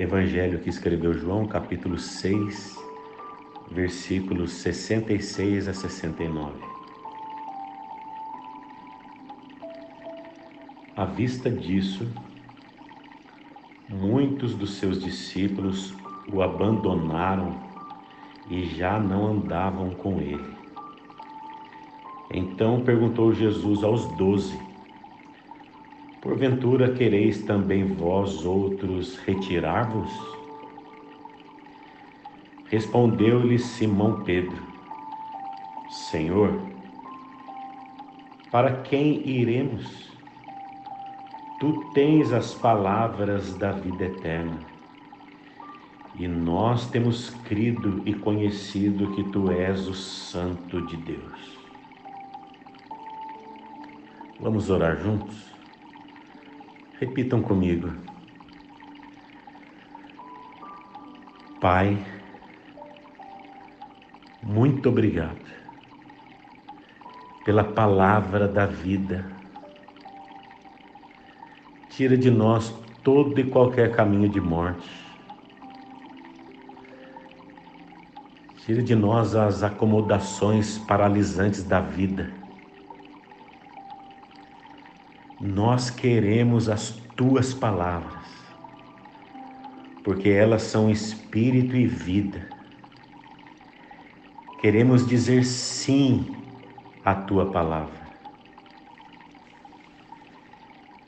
Evangelho que escreveu João, capítulo 6, versículos 66 a 69. À vista disso, muitos dos seus discípulos o abandonaram e já não andavam com ele. Então perguntou Jesus aos doze: Porventura quereis também vós outros retirar-vos? Respondeu-lhe Simão Pedro: Senhor, para quem iremos? Tu tens as palavras da vida eterna. E nós temos crido e conhecido que tu és o Santo de Deus. Vamos orar juntos? Repitam comigo. Pai, muito obrigado pela palavra da vida. Tira de nós todo e qualquer caminho de morte. Tira de nós as acomodações paralisantes da vida nós queremos as tuas palavras, porque elas são espírito e vida. Queremos dizer sim à tua palavra.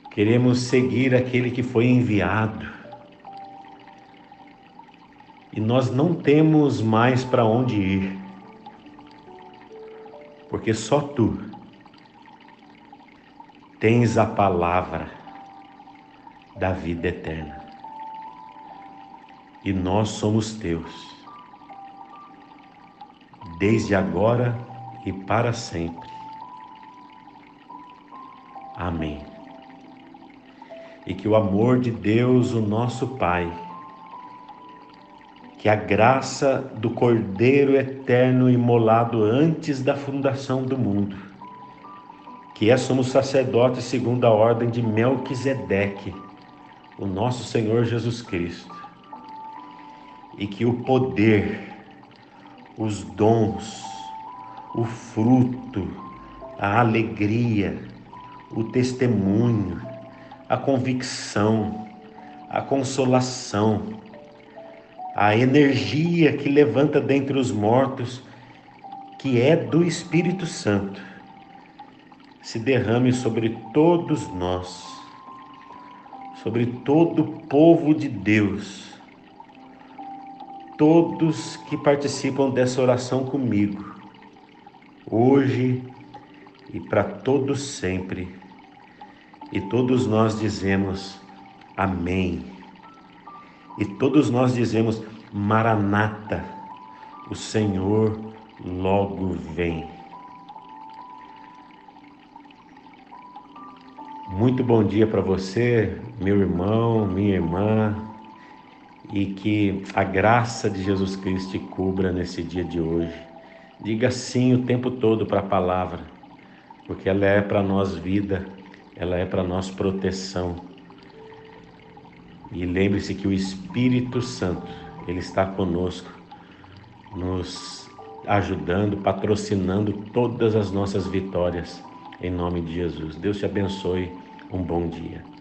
Queremos seguir aquele que foi enviado. E nós não temos mais para onde ir, porque só tu tens a palavra da vida eterna. E nós somos teus, desde agora e para sempre. Amém. E que o amor de Deus, o nosso Pai, que a graça do Cordeiro eterno imolado antes da fundação do mundo, que é somos sacerdotes segundo a ordem de Melquisedeque, o nosso Senhor Jesus Cristo, e que o poder, os dons, o fruto, a alegria, o testemunho, a convicção, a consolação, a energia que levanta dentre os mortos, que é do Espírito Santo, se derrame sobre todos nós, sobre todo o povo de Deus, todos que participam dessa oração comigo, hoje e para todos sempre. E todos nós dizemos amém. E todos nós dizemos Maranata, o Senhor logo vem. Muito bom dia para você, meu irmão, minha irmã, e que a graça de Jesus Cristo te cubra nesse dia de hoje. Diga sim o tempo todo para a palavra, porque ela é para nós vida, ela é para nós proteção. E lembre-se que o Espírito Santo, ele está conosco, nos ajudando, patrocinando todas as nossas vitórias em nome de Jesus. Deus te abençoe. Um bom dia.